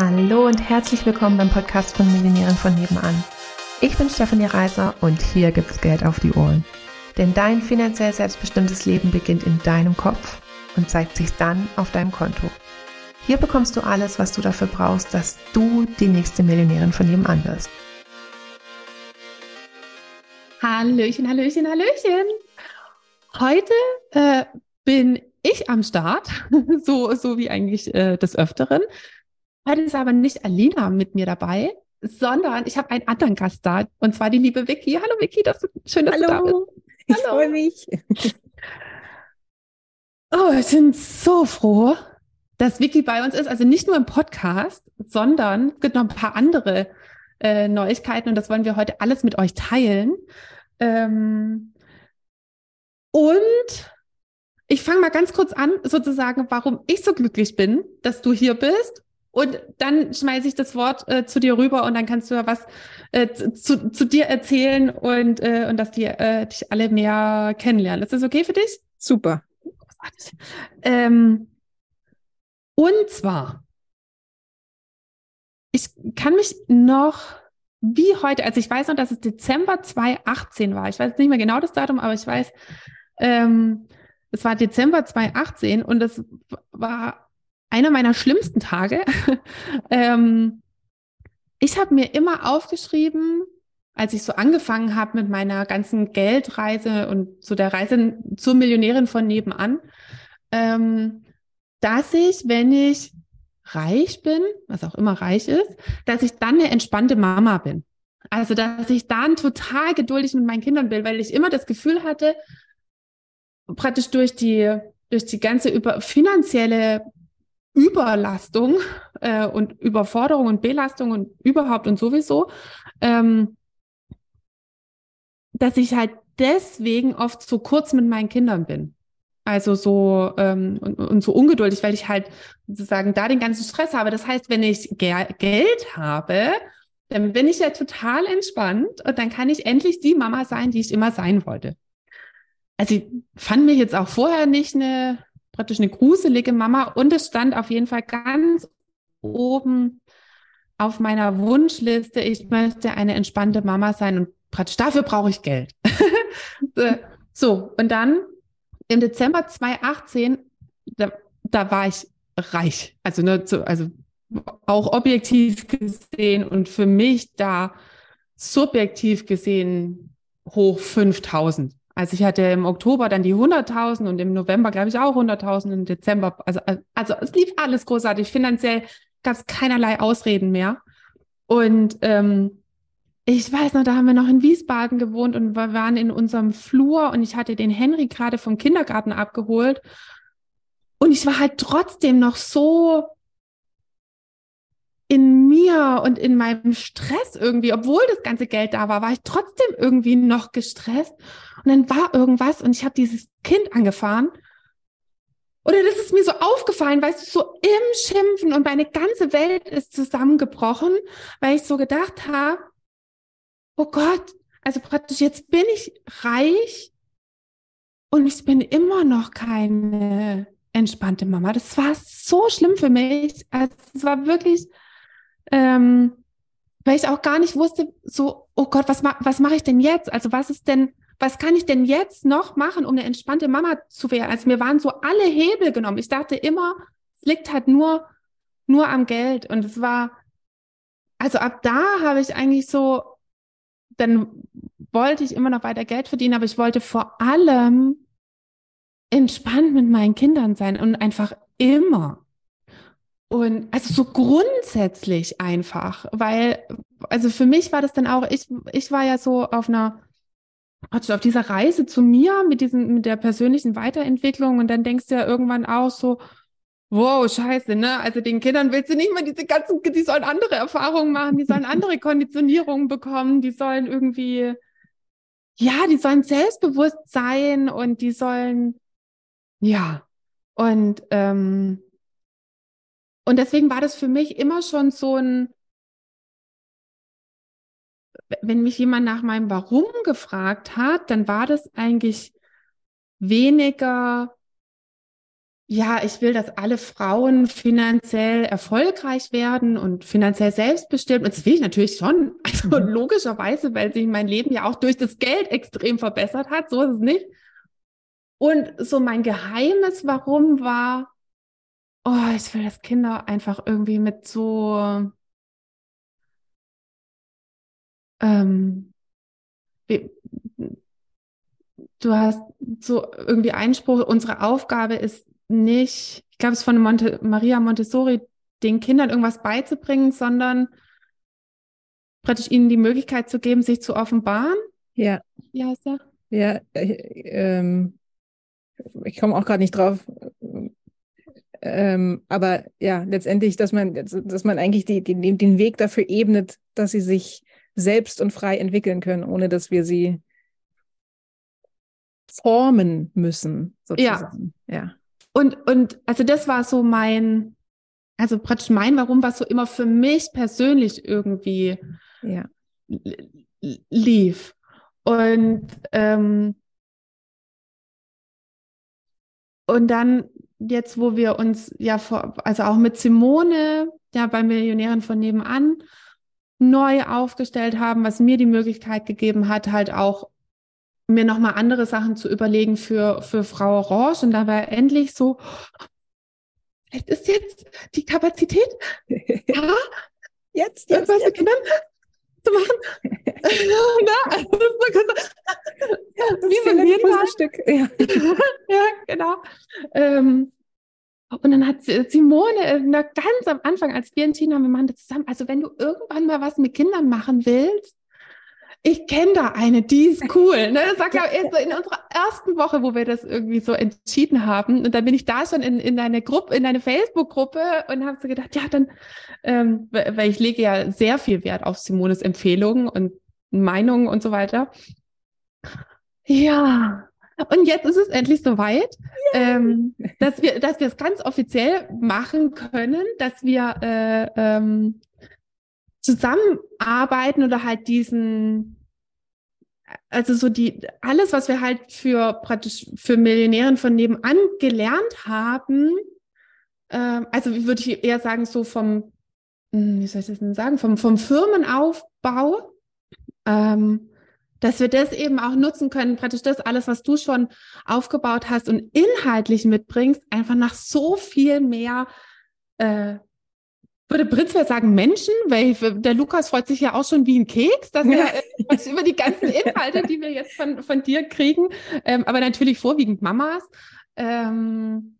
Hallo und herzlich willkommen beim Podcast von Millionären von nebenan. Ich bin Stefanie Reiser und hier gibt's Geld auf die Ohren. Denn dein finanziell selbstbestimmtes Leben beginnt in deinem Kopf und zeigt sich dann auf deinem Konto. Hier bekommst du alles, was du dafür brauchst, dass du die nächste Millionärin von nebenan wirst. Hallöchen, Hallöchen, Hallöchen. Heute äh, bin ich am Start, so, so wie eigentlich äh, des Öfteren. Heute ist aber nicht Alina mit mir dabei, sondern ich habe einen anderen Gast da, und zwar die liebe Vicky. Hallo Vicky, das ist schön, dass Hallo. du da bist. Ich freue mich. Oh, ich bin so froh, dass Vicky bei uns ist. Also nicht nur im Podcast, sondern es gibt noch ein paar andere äh, Neuigkeiten und das wollen wir heute alles mit euch teilen. Ähm, und ich fange mal ganz kurz an, sozusagen, warum ich so glücklich bin, dass du hier bist. Und dann schmeiße ich das Wort äh, zu dir rüber und dann kannst du ja was äh, zu, zu dir erzählen und, äh, und dass die äh, dich alle mehr kennenlernen. Ist das okay für dich? Super. Ähm, und zwar, ich kann mich noch wie heute, also ich weiß noch, dass es Dezember 2018 war. Ich weiß nicht mehr genau das Datum, aber ich weiß, ähm, es war Dezember 2018 und das war einer meiner schlimmsten Tage. ähm, ich habe mir immer aufgeschrieben, als ich so angefangen habe mit meiner ganzen Geldreise und so der Reise zur Millionärin von nebenan, ähm, dass ich, wenn ich reich bin, was auch immer reich ist, dass ich dann eine entspannte Mama bin. Also, dass ich dann total geduldig mit meinen Kindern bin, weil ich immer das Gefühl hatte, praktisch durch die, durch die ganze über, finanzielle Überlastung äh, und Überforderung und Belastung und überhaupt und sowieso, ähm, dass ich halt deswegen oft so kurz mit meinen Kindern bin. Also so ähm, und, und so ungeduldig, weil ich halt sozusagen da den ganzen Stress habe. Das heißt, wenn ich Ge Geld habe, dann bin ich ja total entspannt und dann kann ich endlich die Mama sein, die ich immer sein wollte. Also ich fand mich jetzt auch vorher nicht eine praktisch eine gruselige Mama und es stand auf jeden Fall ganz oben auf meiner Wunschliste, ich möchte eine entspannte Mama sein und praktisch dafür brauche ich Geld. so, und dann im Dezember 2018, da, da war ich reich. Also, ne, so, also auch objektiv gesehen und für mich da subjektiv gesehen hoch 5000. Also ich hatte im Oktober dann die 100.000 und im November glaube ich auch 100.000 im Dezember. Also, also es lief alles großartig. Finanziell gab es keinerlei Ausreden mehr. Und ähm, ich weiß noch, da haben wir noch in Wiesbaden gewohnt und wir waren in unserem Flur und ich hatte den Henry gerade vom Kindergarten abgeholt. Und ich war halt trotzdem noch so in mir und in meinem Stress irgendwie, obwohl das ganze Geld da war, war ich trotzdem irgendwie noch gestresst. Und dann war irgendwas und ich habe dieses Kind angefahren. Oder das ist mir so aufgefallen, weißt du, so im Schimpfen und meine ganze Welt ist zusammengebrochen, weil ich so gedacht habe, oh Gott, also praktisch jetzt bin ich reich und ich bin immer noch keine entspannte Mama. Das war so schlimm für mich. Also es war wirklich, ähm, weil ich auch gar nicht wusste, so, oh Gott, was, ma was mache ich denn jetzt? Also was ist denn, was kann ich denn jetzt noch machen, um eine entspannte Mama zu werden? Also mir waren so alle Hebel genommen. Ich dachte immer, es liegt halt nur, nur am Geld. Und es war, also ab da habe ich eigentlich so, dann wollte ich immer noch weiter Geld verdienen, aber ich wollte vor allem entspannt mit meinen Kindern sein und einfach immer. Und also so grundsätzlich einfach, weil, also für mich war das dann auch, ich, ich war ja so auf einer, auf dieser Reise zu mir mit diesem, mit der persönlichen Weiterentwicklung und dann denkst du ja irgendwann auch so, wow, scheiße, ne? Also den Kindern willst du nicht mehr diese ganzen, die sollen andere Erfahrungen machen, die sollen andere Konditionierungen bekommen, die sollen irgendwie, ja, die sollen selbstbewusst sein und die sollen, ja, und, ähm, und deswegen war das für mich immer schon so ein, wenn mich jemand nach meinem Warum gefragt hat, dann war das eigentlich weniger ja, ich will, dass alle Frauen finanziell erfolgreich werden und finanziell selbstbestimmt. Und das will ich natürlich schon. Also mhm. logischerweise, weil sich mein Leben ja auch durch das Geld extrem verbessert hat. So ist es nicht. Und so mein geheimes Warum war, oh, ich will, dass Kinder einfach irgendwie mit so, ähm, du hast so irgendwie Einspruch, unsere Aufgabe ist nicht, ich glaube, es ist von Monte, Maria Montessori, den Kindern irgendwas beizubringen, sondern praktisch ihnen die Möglichkeit zu geben, sich zu offenbaren. Ja. Wie heißt er? Ja, äh, ähm, ich komme auch gerade nicht drauf. Ähm, aber ja, letztendlich, dass man, dass man eigentlich die, die, den Weg dafür ebnet, dass sie sich selbst und frei entwickeln können, ohne dass wir sie formen müssen, sozusagen. Ja. ja. Und, und also das war so mein, also praktisch mein Warum, was so immer für mich persönlich irgendwie ja. lief. Und, ähm, und dann jetzt, wo wir uns ja vor, also auch mit Simone, ja bei Millionären von nebenan, neu aufgestellt haben, was mir die Möglichkeit gegeben hat, halt auch mir nochmal andere Sachen zu überlegen für, für Frau Orange. Und da war endlich so, vielleicht ist jetzt die Kapazität ja, jetzt, jetzt, was mit Kindern zu machen. Na, also wie so ein Puzzlestück. Ja. ja, genau. Ähm, und dann hat Simone äh, ganz am Anfang, als wir entschieden haben, wir machen das zusammen, also wenn du irgendwann mal was mit Kindern machen willst, ich kenne da eine, die ist cool. Ne? Das war, glaube ich, so in unserer ersten Woche, wo wir das irgendwie so entschieden haben. Und dann bin ich da schon in, in eine Gruppe, in eine Facebook-Gruppe und habe so gedacht, ja, dann, ähm, weil ich lege ja sehr viel Wert auf Simones Empfehlungen und Meinungen und so weiter. Ja, und jetzt ist es endlich soweit, ähm, dass wir, dass wir es ganz offiziell machen können, dass wir äh, ähm, zusammenarbeiten oder halt diesen, also so die, alles, was wir halt für praktisch für Millionären von nebenan gelernt haben, äh, also wie würde ich eher sagen, so vom, hm, wie soll ich das denn sagen, vom, vom Firmenaufbau, ähm, dass wir das eben auch nutzen können, praktisch das alles, was du schon aufgebaut hast und inhaltlich mitbringst, einfach nach so viel mehr äh, würde Britzwer sagen Menschen, weil der Lukas freut sich ja auch schon wie ein Keks, dass er äh, über die ganzen Inhalte, die wir jetzt von, von dir kriegen, ähm, aber natürlich vorwiegend Mamas, ähm,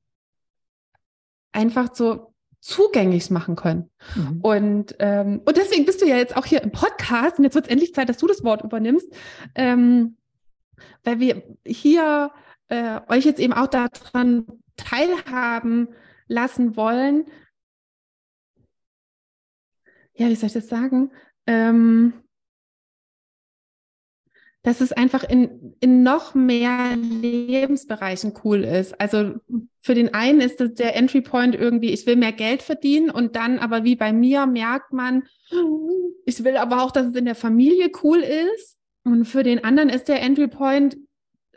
einfach so zugänglich machen können. Mhm. Und, ähm, und deswegen bist du ja jetzt auch hier im Podcast und jetzt wird es endlich Zeit, dass du das Wort übernimmst, ähm, weil wir hier äh, euch jetzt eben auch daran teilhaben lassen wollen, ja, wie soll ich das sagen? Ähm, dass es einfach in, in noch mehr Lebensbereichen cool ist. Also für den einen ist das der Entry Point irgendwie, ich will mehr Geld verdienen und dann aber wie bei mir merkt man, ich will aber auch, dass es in der Familie cool ist. Und für den anderen ist der Entry Point,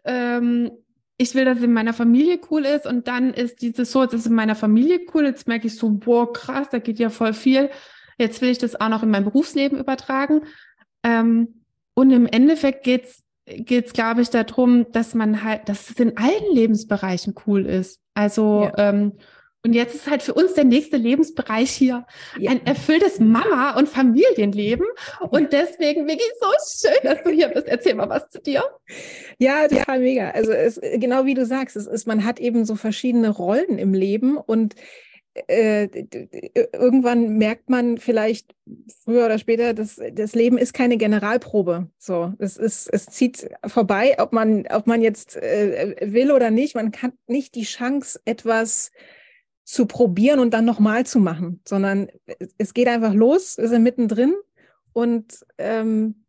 ähm, ich will, dass es in meiner Familie cool ist und dann ist dieses so, es ist in meiner Familie cool. Jetzt merke ich so, boah, krass, da geht ja voll viel. Jetzt will ich das auch noch in mein Berufsleben übertragen. Ähm, und im Endeffekt geht's geht's, glaube ich, darum, dass man halt, dass es in allen Lebensbereichen cool ist. Also ja. ähm, und jetzt ist halt für uns der nächste Lebensbereich hier ja. ein erfülltes Mama- und Familienleben. Und deswegen, Vicky, so schön, dass du hier bist. Erzähl mal was zu dir. Ja, total mega. Also es, genau wie du sagst, es ist, man hat eben so verschiedene Rollen im Leben und äh, irgendwann merkt man vielleicht früher oder später, dass das Leben ist keine Generalprobe. So, es ist, es zieht vorbei, ob man, ob man jetzt äh, will oder nicht. Man hat nicht die Chance, etwas zu probieren und dann nochmal zu machen, sondern es geht einfach los, wir sind mittendrin und ähm,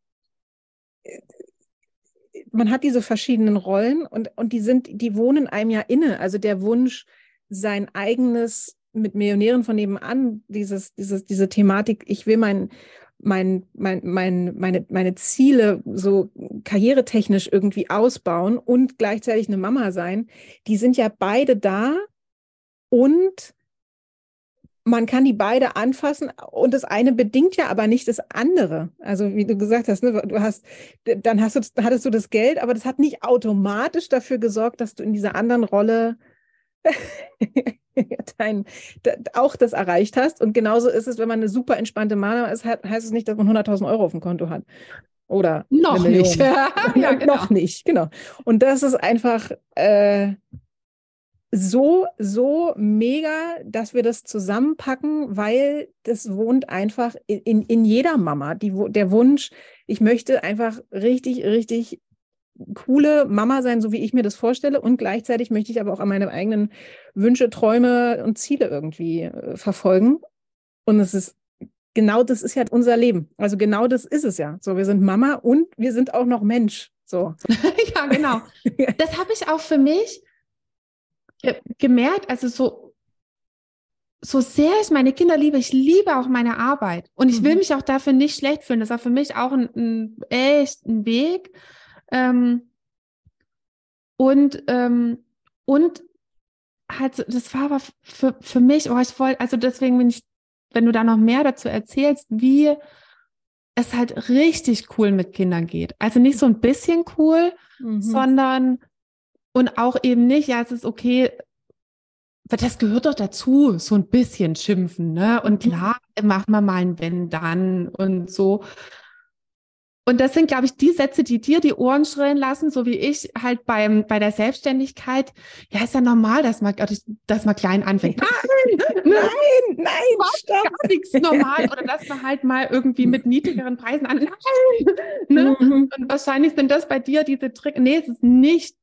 man hat diese verschiedenen Rollen und, und die sind, die wohnen einem ja inne. Also der Wunsch, sein eigenes mit Millionären von nebenan, dieses, dieses, diese Thematik, ich will mein, mein, mein, mein, meine, meine Ziele so karrieretechnisch irgendwie ausbauen und gleichzeitig eine Mama sein, die sind ja beide da und man kann die beide anfassen und das eine bedingt ja aber nicht das andere. Also wie du gesagt hast, ne, du hast, dann hast du, hattest du das Geld, aber das hat nicht automatisch dafür gesorgt, dass du in dieser anderen Rolle dein, auch das erreicht hast. Und genauso ist es, wenn man eine super entspannte Mama ist, heißt es nicht, dass man 100.000 Euro auf dem Konto hat. Oder noch nicht. ja, genau. Noch nicht, genau. Und das ist einfach, äh, so, so mega, dass wir das zusammenpacken, weil das wohnt einfach in, in jeder Mama. Die, der Wunsch, ich möchte einfach richtig, richtig coole Mama sein, so wie ich mir das vorstelle. Und gleichzeitig möchte ich aber auch an meine eigenen Wünsche, Träume und Ziele irgendwie äh, verfolgen. Und es ist genau das ist ja unser Leben. Also genau das ist es ja. So, wir sind Mama und wir sind auch noch Mensch. So. ja, genau. Das habe ich auch für mich gemerkt, also so, so sehr ich meine Kinder liebe, ich liebe auch meine Arbeit und ich will mhm. mich auch dafür nicht schlecht fühlen. Das war für mich auch ein, ein echt ein Weg. Ähm, und, ähm, und halt, das war aber für, für mich, oh, ich wollte, also deswegen, wenn ich, wenn du da noch mehr dazu erzählst, wie es halt richtig cool mit Kindern geht. Also nicht so ein bisschen cool, mhm. sondern und auch eben nicht, ja, es ist okay, das gehört doch dazu, so ein bisschen schimpfen, ne? Und mhm. klar, macht man mal ein Wenn dann und so. Und das sind, glaube ich, die Sätze, die dir die Ohren schrillen lassen, so wie ich halt beim, bei der Selbstständigkeit. Ja, ist ja normal, dass man, dass man klein anfängt. Nein, nein, nein, stopp. Gar nichts normal. Oder dass man halt mal irgendwie mit niedrigeren Preisen an. Nein, ne? Mhm. Und wahrscheinlich sind das bei dir diese Trick. Nee, es ist nicht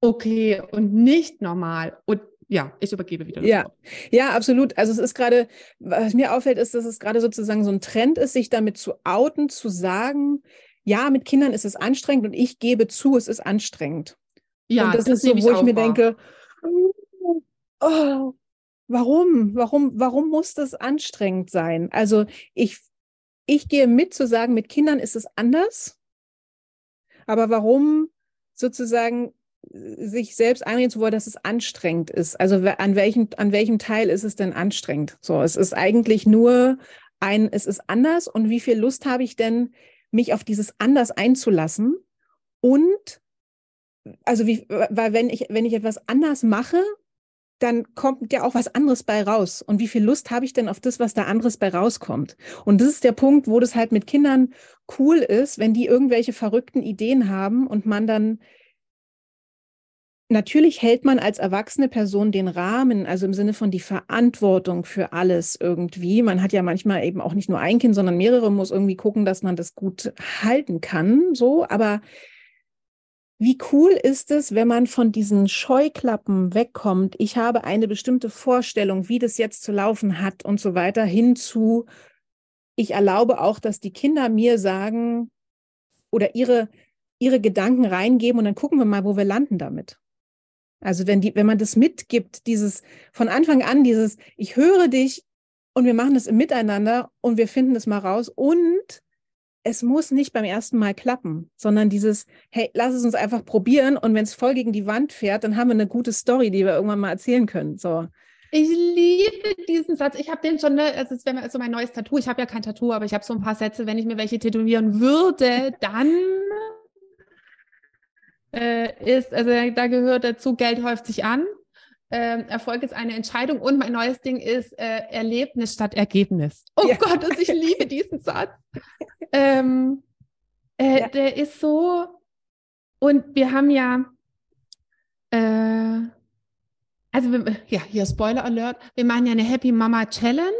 okay und nicht normal. Und ja, ich übergebe wieder. ja, Wort. ja, absolut. Also es ist gerade, was mir auffällt, ist, dass es gerade sozusagen so ein Trend ist, sich damit zu outen, zu sagen, ja, mit Kindern ist es anstrengend und ich gebe zu, es ist anstrengend. Ja, und das, das ist so, wo ich, ich mir wahr. denke, oh, warum, warum, warum muss das anstrengend sein? Also ich, ich gehe mit zu sagen, mit Kindern ist es anders. Aber warum sozusagen sich selbst einreden zu wollen, dass es anstrengend ist. Also an welchem, an welchem Teil ist es denn anstrengend? So, es ist eigentlich nur ein, es ist anders und wie viel Lust habe ich denn, mich auf dieses anders einzulassen? Und also wie, weil wenn ich, wenn ich etwas anders mache, dann kommt ja auch was anderes bei raus. Und wie viel Lust habe ich denn auf das, was da anderes bei rauskommt? Und das ist der Punkt, wo das halt mit Kindern cool ist, wenn die irgendwelche verrückten Ideen haben und man dann Natürlich hält man als erwachsene Person den Rahmen, also im Sinne von die Verantwortung für alles irgendwie. Man hat ja manchmal eben auch nicht nur ein Kind, sondern mehrere, muss irgendwie gucken, dass man das gut halten kann, so. Aber wie cool ist es, wenn man von diesen Scheuklappen wegkommt? Ich habe eine bestimmte Vorstellung, wie das jetzt zu laufen hat und so weiter, hinzu. Ich erlaube auch, dass die Kinder mir sagen oder ihre, ihre Gedanken reingeben und dann gucken wir mal, wo wir landen damit. Also wenn die, wenn man das mitgibt, dieses von Anfang an, dieses, ich höre dich und wir machen das im Miteinander und wir finden das mal raus und es muss nicht beim ersten Mal klappen, sondern dieses, hey, lass es uns einfach probieren und wenn es voll gegen die Wand fährt, dann haben wir eine gute Story, die wir irgendwann mal erzählen können. So. Ich liebe diesen Satz. Ich habe den schon, ne, also es so mein neues Tattoo. Ich habe ja kein Tattoo, aber ich habe so ein paar Sätze. Wenn ich mir welche tätowieren würde, dann äh, ist, also da gehört dazu, Geld häuft sich an. Ähm, Erfolg ist eine Entscheidung und mein neues Ding ist äh, Erlebnis statt Ergebnis. Oh ja. Gott, also ich liebe diesen Satz. Ähm, äh, ja. Der ist so, und wir haben ja, äh, also ja, hier Spoiler Alert, wir machen ja eine Happy Mama Challenge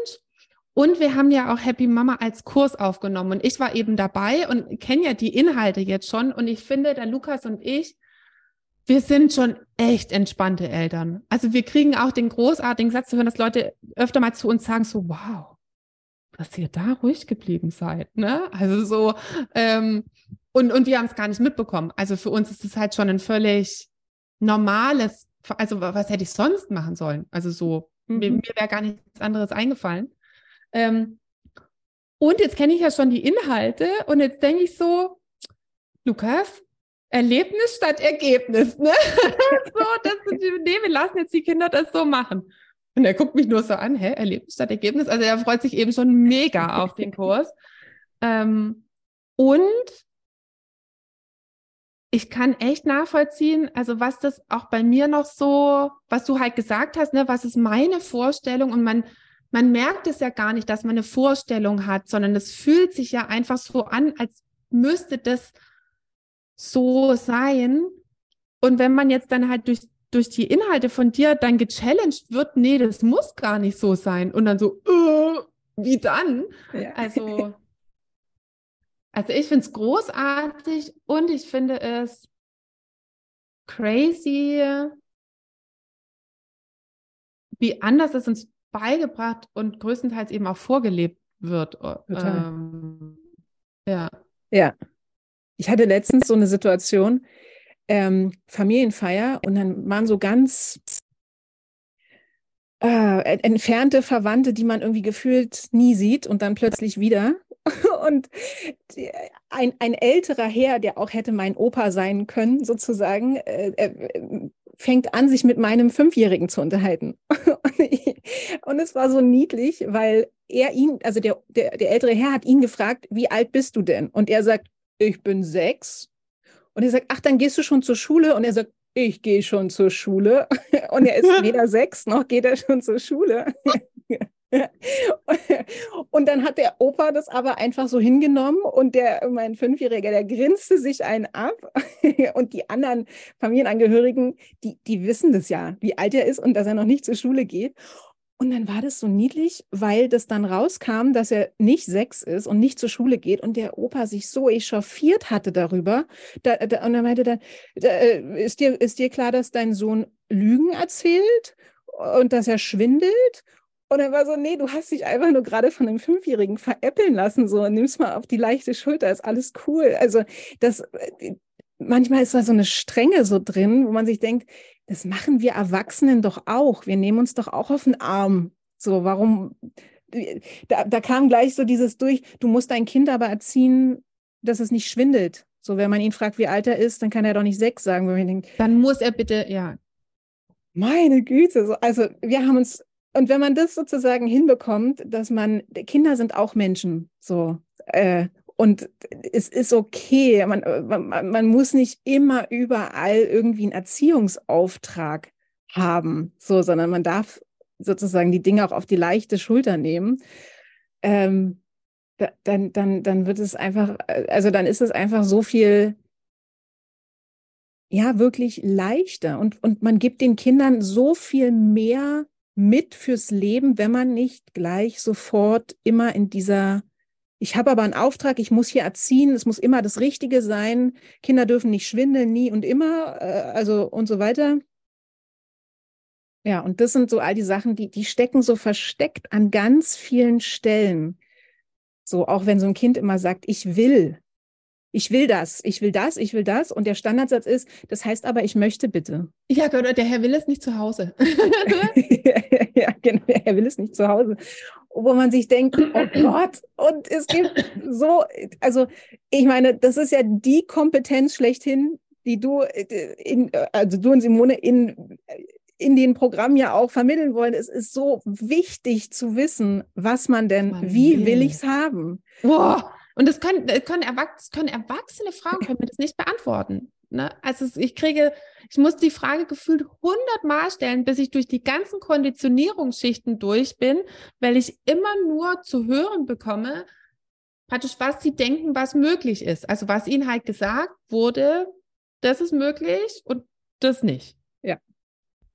und wir haben ja auch Happy Mama als Kurs aufgenommen. Und ich war eben dabei und kenne ja die Inhalte jetzt schon. Und ich finde, der Lukas und ich, wir sind schon echt entspannte Eltern. Also wir kriegen auch den großartigen Satz zu hören, dass Leute öfter mal zu uns sagen, so, wow, dass ihr da ruhig geblieben seid. Ne? Also so, ähm, und, und wir haben es gar nicht mitbekommen. Also für uns ist es halt schon ein völlig normales, also was hätte ich sonst machen sollen? Also so, mhm. mir, mir wäre gar nichts anderes eingefallen. Ähm, und jetzt kenne ich ja schon die Inhalte und jetzt denke ich so, Lukas, Erlebnis statt Ergebnis, ne? so, das, nee, wir lassen jetzt die Kinder das so machen. Und er guckt mich nur so an, hä, Erlebnis statt Ergebnis. Also er freut sich eben schon mega auf den Kurs. Ähm, und ich kann echt nachvollziehen, also was das auch bei mir noch so, was du halt gesagt hast, ne, was ist meine Vorstellung und man, man merkt es ja gar nicht, dass man eine Vorstellung hat, sondern es fühlt sich ja einfach so an, als müsste das so sein. Und wenn man jetzt dann halt durch, durch die Inhalte von dir dann gechallenged wird, nee, das muss gar nicht so sein. Und dann so, äh, wie dann? Ja. Also also ich finde es großartig und ich finde es crazy, wie anders es uns beigebracht und größtenteils eben auch vorgelebt wird. Total. Ähm, ja. Ja. Ich hatte letztens so eine Situation, ähm, Familienfeier, und dann waren so ganz äh, entfernte Verwandte, die man irgendwie gefühlt nie sieht und dann plötzlich wieder. Und ein, ein älterer Herr, der auch hätte mein Opa sein können, sozusagen, äh, äh, fängt an, sich mit meinem Fünfjährigen zu unterhalten. Und, ich, und, es war so niedlich, weil er ihn, also der, der, der ältere Herr hat ihn gefragt, wie alt bist du denn? Und er sagt, ich bin sechs. Und er sagt, ach, dann gehst du schon zur Schule? Und er sagt, ich gehe schon zur Schule. Und er ist weder sechs noch geht er schon zur Schule. Und dann hat der Opa das aber einfach so hingenommen und der, mein Fünfjähriger, der grinste sich einen ab und die anderen Familienangehörigen, die, die wissen das ja, wie alt er ist und dass er noch nicht zur Schule geht. Und dann war das so niedlich, weil das dann rauskam, dass er nicht sechs ist und nicht zur Schule geht und der Opa sich so echauffiert hatte darüber. Da, da, und er meinte dann, da, äh, ist, dir, ist dir klar, dass dein Sohn Lügen erzählt und dass er schwindelt? Und er war so, nee, du hast dich einfach nur gerade von einem Fünfjährigen veräppeln lassen, so, nimm's mal auf die leichte Schulter, ist alles cool. Also, das, äh, manchmal ist da so eine Strenge so drin, wo man sich denkt, das machen wir Erwachsenen doch auch. Wir nehmen uns doch auch auf den Arm. So, warum? Da, da kam gleich so dieses durch, du musst dein Kind aber erziehen, dass es nicht schwindelt. So, wenn man ihn fragt, wie alt er ist, dann kann er doch nicht sechs sagen, wenn man denkt. Dann muss er bitte, ja. Meine Güte, so, also wir haben uns und wenn man das sozusagen hinbekommt, dass man, Kinder sind auch Menschen, so, äh, und es ist okay, man, man, man muss nicht immer überall irgendwie einen Erziehungsauftrag haben, so, sondern man darf sozusagen die Dinge auch auf die leichte Schulter nehmen. Ähm, da, dann, dann, dann wird es einfach, also dann ist es einfach so viel, ja, wirklich leichter und, und man gibt den Kindern so viel mehr mit fürs Leben, wenn man nicht gleich sofort immer in dieser, ich habe aber einen Auftrag, ich muss hier erziehen, es muss immer das Richtige sein, Kinder dürfen nicht schwindeln, nie und immer, äh, also und so weiter. Ja, und das sind so all die Sachen, die, die stecken so versteckt an ganz vielen Stellen. So, auch wenn so ein Kind immer sagt, ich will, ich will das, ich will das, ich will das. Und der Standardsatz ist, das heißt aber, ich möchte bitte. Ja, oder der Herr will es nicht zu Hause. ja, genau, der Herr will es nicht zu Hause. Wo man sich denkt, oh Gott, und es gibt so, also ich meine, das ist ja die Kompetenz schlechthin, die du, äh, in, also du und Simone in, in den Programmen ja auch vermitteln wollen. Es ist so wichtig zu wissen, was man denn, man wie will, will ich es haben. Boah und das können, können, Erwachs können erwachsene Frauen können mir das nicht beantworten. Ne? Also ich kriege, ich muss die Frage gefühlt hundertmal stellen, bis ich durch die ganzen Konditionierungsschichten durch bin, weil ich immer nur zu hören bekomme, praktisch, was sie denken, was möglich ist. Also was ihnen halt gesagt wurde, das ist möglich und das nicht. Ja.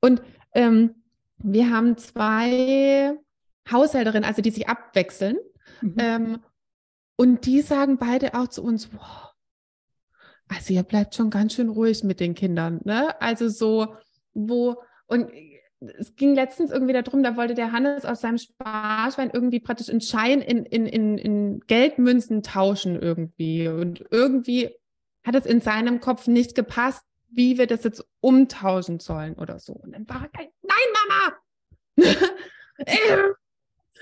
Und ähm, wir haben zwei Haushälterinnen, also die sich abwechseln. Mhm. Ähm, und die sagen beide auch zu uns, wow, also ihr bleibt schon ganz schön ruhig mit den Kindern, ne? Also so, wo, und es ging letztens irgendwie darum, da wollte der Hannes aus seinem Sparschwein irgendwie praktisch einen Schein in, in, in, in Geldmünzen tauschen irgendwie. Und irgendwie hat es in seinem Kopf nicht gepasst, wie wir das jetzt umtauschen sollen oder so. Und dann war er, nein, Mama!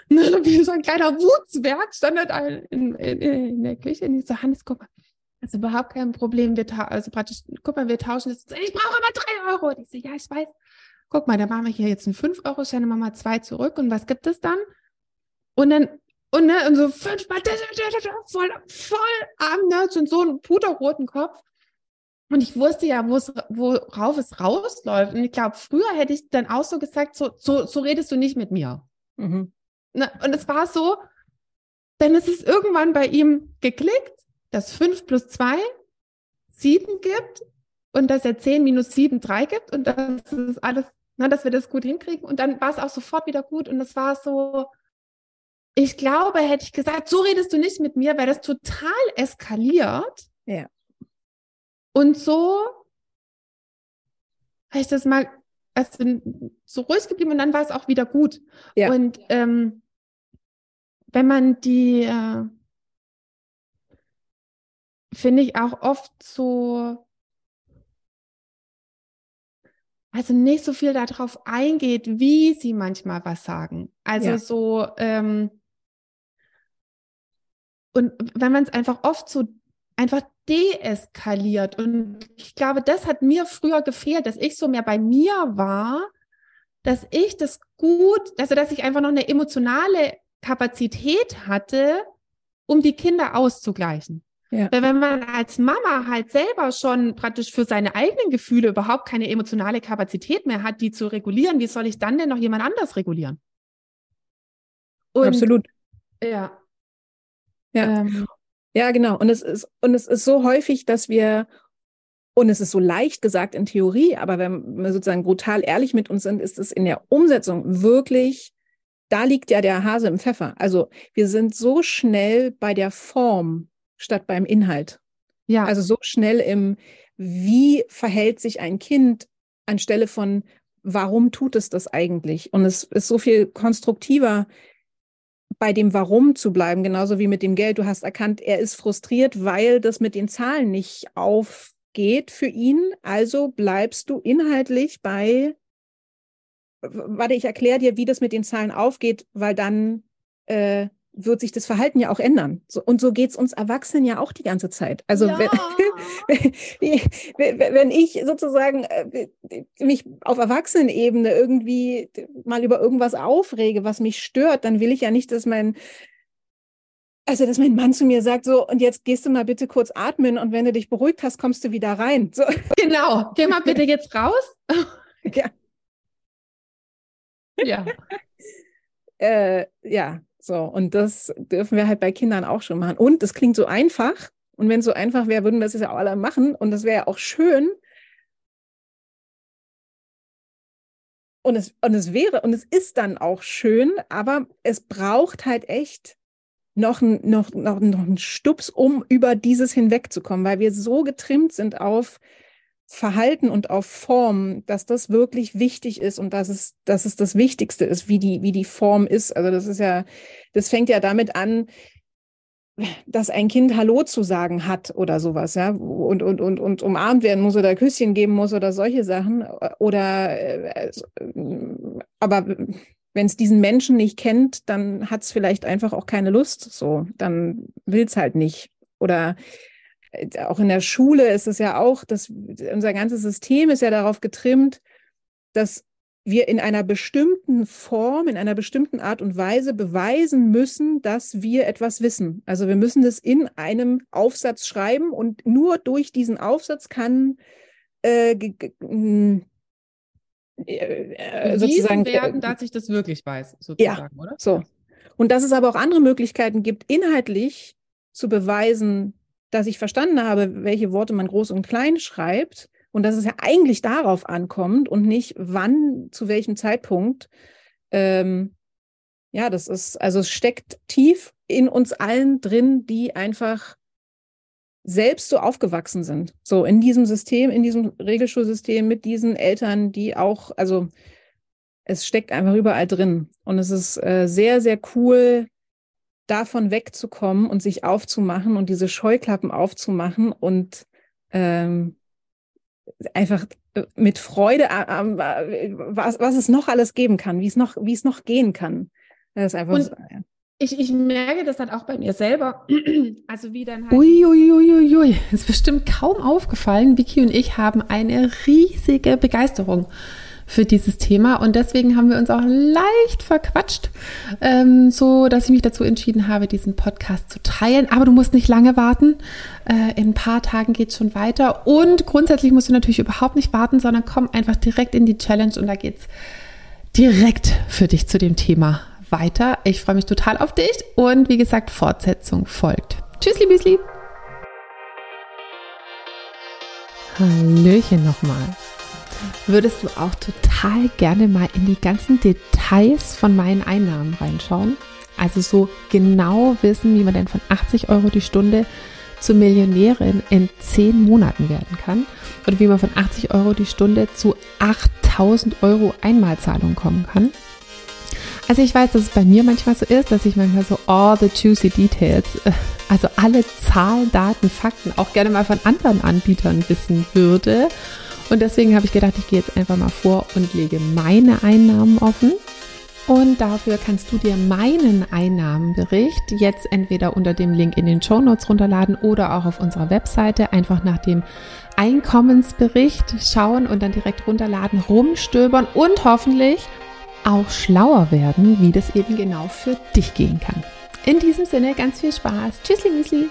wie so ein kleiner Wutzwerg stand er da in, in, in der Küche. Und ich so, Hannes, guck mal. Das ist überhaupt kein Problem. Wir also praktisch, guck mal, wir tauschen das. Ich brauche immer drei Euro. Und ich so, ja, ich weiß. Guck mal, da machen wir hier jetzt einen 5-Euro-Schein und machen mal zwei zurück. Und was gibt es dann? Und dann, und, ne, und so fünfmal, voll, voll am Nerds und so einen puterroten Kopf. Und ich wusste ja, worauf es rausläuft. Und ich glaube, früher hätte ich dann auch so gesagt, so, so, so redest du nicht mit mir. Mhm. Na, und es war so, dann ist es irgendwann bei ihm geklickt, dass 5 plus 2 7 gibt und dass er 10 minus 7 3 gibt und das ist alles, na, dass wir das gut hinkriegen. Und dann war es auch sofort wieder gut. Und es war so, ich glaube, hätte ich gesagt, so redest du nicht mit mir, wäre das total eskaliert. Ja. Und so habe ich das mal also so ruhig geblieben und dann war es auch wieder gut. Ja. Und ähm, wenn man die, äh, finde ich auch oft so, also nicht so viel darauf eingeht, wie sie manchmal was sagen. Also ja. so, ähm, und wenn man es einfach oft so einfach deeskaliert. Und ich glaube, das hat mir früher gefehlt, dass ich so mehr bei mir war, dass ich das gut, also dass ich einfach noch eine emotionale Kapazität hatte, um die Kinder auszugleichen. Ja. Weil wenn man als Mama halt selber schon praktisch für seine eigenen Gefühle überhaupt keine emotionale Kapazität mehr hat, die zu regulieren, wie soll ich dann denn noch jemand anders regulieren? Und, Absolut. Ja. Ja. Ähm, ja, genau. Und es ist, und es ist so häufig, dass wir, und es ist so leicht gesagt in Theorie, aber wenn wir sozusagen brutal ehrlich mit uns sind, ist es in der Umsetzung wirklich da liegt ja der Hase im Pfeffer. Also wir sind so schnell bei der Form statt beim Inhalt. Ja. Also so schnell im, wie verhält sich ein Kind anstelle von, warum tut es das eigentlich? Und es ist so viel konstruktiver, bei dem Warum zu bleiben, genauso wie mit dem Geld. Du hast erkannt, er ist frustriert, weil das mit den Zahlen nicht aufgeht für ihn. Also bleibst du inhaltlich bei warte, ich erkläre dir, wie das mit den Zahlen aufgeht, weil dann äh, wird sich das Verhalten ja auch ändern. So, und so geht's uns Erwachsenen ja auch die ganze Zeit. Also ja. wenn, wenn, ich sozusagen äh, mich auf Erwachsenenebene irgendwie mal über irgendwas aufrege, was mich stört, dann will ich ja nicht, dass mein also, dass mein Mann zu mir sagt, so, und jetzt gehst du mal bitte kurz atmen und wenn du dich beruhigt hast, kommst du wieder rein. So. Genau, geh mal bitte jetzt raus. ja. Ja. äh, ja, so. Und das dürfen wir halt bei Kindern auch schon machen. Und es klingt so einfach. Und wenn es so einfach wäre, würden es ja auch alle machen. Und das wäre ja auch schön. Und es, und es wäre, und es ist dann auch schön, aber es braucht halt echt noch, noch, noch, noch einen Stups, um über dieses hinwegzukommen, weil wir so getrimmt sind auf, Verhalten und auf Form, dass das wirklich wichtig ist und dass es, dass es das Wichtigste ist, wie die, wie die Form ist. Also das ist ja, das fängt ja damit an, dass ein Kind Hallo zu sagen hat oder sowas, ja, und, und, und, und umarmt werden muss oder Küsschen geben muss oder solche Sachen. Oder, äh, aber wenn es diesen Menschen nicht kennt, dann hat es vielleicht einfach auch keine Lust. So, dann will es halt nicht. Oder auch in der Schule ist es ja auch, dass unser ganzes System ist ja darauf getrimmt, dass wir in einer bestimmten Form, in einer bestimmten Art und Weise beweisen müssen, dass wir etwas wissen. Also wir müssen das in einem Aufsatz schreiben und nur durch diesen Aufsatz kann äh, hm, äh, sozusagen werden, dass ich das wirklich weiß, sozusagen, ja, oder? So. Und dass es aber auch andere Möglichkeiten gibt, inhaltlich zu beweisen, dass ich verstanden habe, welche Worte man groß und klein schreibt und dass es ja eigentlich darauf ankommt und nicht wann, zu welchem Zeitpunkt. Ähm, ja, das ist, also es steckt tief in uns allen drin, die einfach selbst so aufgewachsen sind. So in diesem System, in diesem Regelschulsystem mit diesen Eltern, die auch, also es steckt einfach überall drin. Und es ist äh, sehr, sehr cool, davon wegzukommen und sich aufzumachen und diese Scheuklappen aufzumachen und ähm, einfach äh, mit Freude, äh, äh, was, was es noch alles geben kann, wie es noch, wie es noch gehen kann. Das ist einfach und, so, ja. ich, ich merke das dann auch bei mir selber. Also wie dann halt. Uiuiuiui, ui, ist bestimmt kaum aufgefallen. Vicky und ich haben eine riesige Begeisterung für dieses Thema und deswegen haben wir uns auch leicht verquatscht, ähm, so dass ich mich dazu entschieden habe, diesen Podcast zu teilen. Aber du musst nicht lange warten. Äh, in ein paar Tagen geht es schon weiter und grundsätzlich musst du natürlich überhaupt nicht warten, sondern komm einfach direkt in die Challenge und da geht's direkt für dich zu dem Thema weiter. Ich freue mich total auf dich und wie gesagt, Fortsetzung folgt. Tschüssli, Büsli. Hallöchen nochmal. Würdest du auch total gerne mal in die ganzen Details von meinen Einnahmen reinschauen? Also so genau wissen, wie man denn von 80 Euro die Stunde zur Millionärin in 10 Monaten werden kann oder wie man von 80 Euro die Stunde zu 8000 Euro Einmalzahlung kommen kann. Also ich weiß, dass es bei mir manchmal so ist, dass ich manchmal so all the juicy details, äh, also alle Zahlen, Daten, Fakten auch gerne mal von anderen Anbietern wissen würde. Und deswegen habe ich gedacht, ich gehe jetzt einfach mal vor und lege meine Einnahmen offen. Und dafür kannst du dir meinen Einnahmenbericht jetzt entweder unter dem Link in den Show Notes runterladen oder auch auf unserer Webseite einfach nach dem Einkommensbericht schauen und dann direkt runterladen, rumstöbern und hoffentlich auch schlauer werden, wie das eben genau für dich gehen kann. In diesem Sinne ganz viel Spaß. Tschüssli, Müsli.